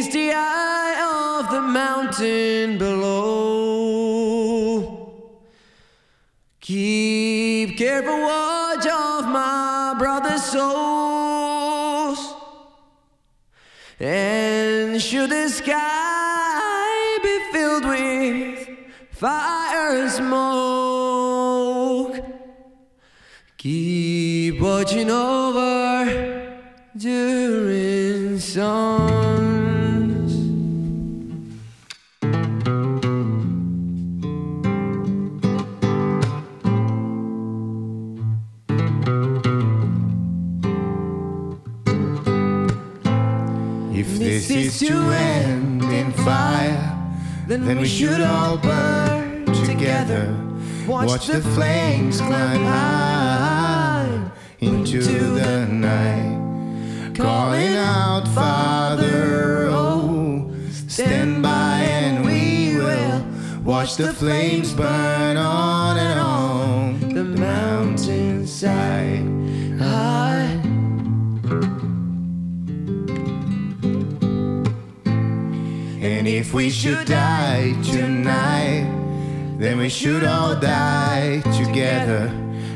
meets the eye of the mountain below. Keep careful watch of my brother's souls. And should the sky be filled with fire and smoke, keep watching over Durin's sons. If this is to end in fire, then we should all burn together. Watch the flames climb high into the night, calling out, Father, oh, oh, stand by and we will watch the flames burn on and on the mountainside. And if we should die tonight, then we should all die together.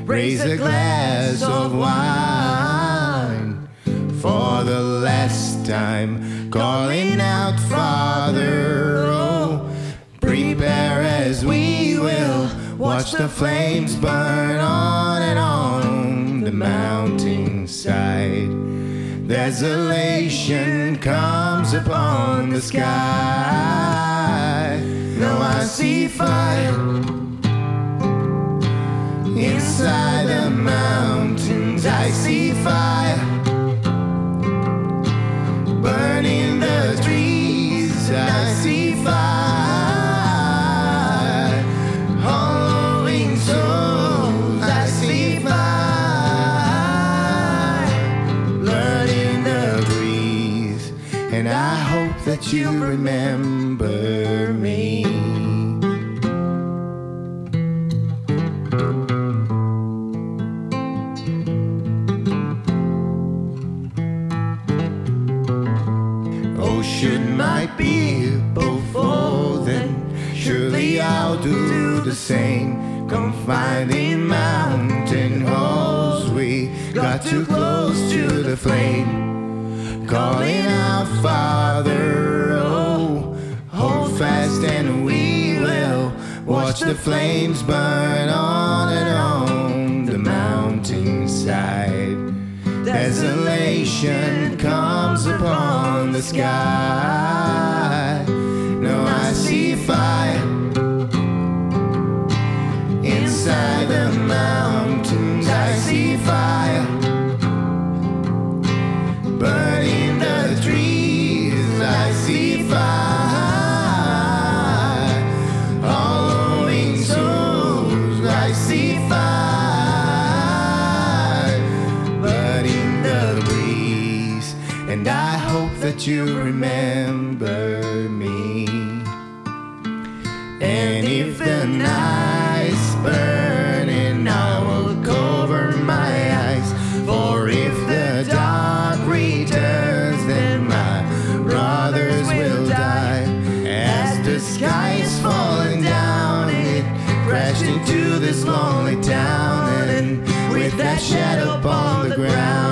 Raise a glass of wine for the last time, calling out, Father, oh, prepare as we will watch the flames burn on Desolation comes upon the sky. Now I see fire inside you remember me. Oh, should my people fall, then surely I'll do the same. Confined mountain halls, we got too close to the flame. Calling out, Father, fast and we will watch the flames burn on and on the mountainside. Desolation comes upon the sky. that you remember me. And if the night's burning, I will cover my eyes. For if the dark returns, then my brothers will die. As the sky is falling down, it crashed into this lonely town, and with that shadow upon the ground.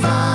far